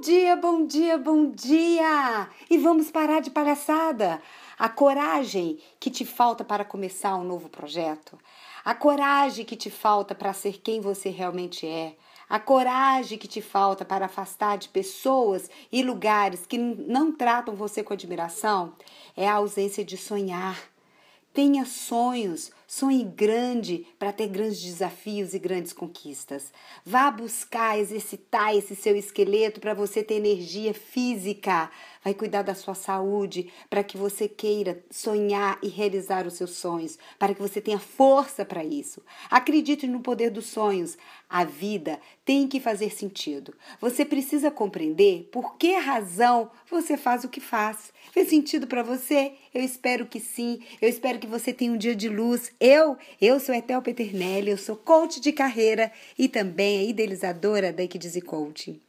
Bom dia, bom dia, bom dia! E vamos parar de palhaçada. A coragem que te falta para começar um novo projeto, a coragem que te falta para ser quem você realmente é, a coragem que te falta para afastar de pessoas e lugares que não tratam você com admiração, é a ausência de sonhar. Tenha sonhos, sonhe grande para ter grandes desafios e grandes conquistas. Vá buscar exercitar esse seu esqueleto para você ter energia física. Vai cuidar da sua saúde para que você queira sonhar e realizar os seus sonhos, para que você tenha força para isso. Acredite no poder dos sonhos. A vida tem que fazer sentido. Você precisa compreender por que razão você faz o que faz. Fez sentido para você? Eu espero que sim. Eu espero que você tenha um dia de luz. Eu, eu sou Etel Peternelli, eu sou coach de carreira e também a idealizadora da Equidize Coaching.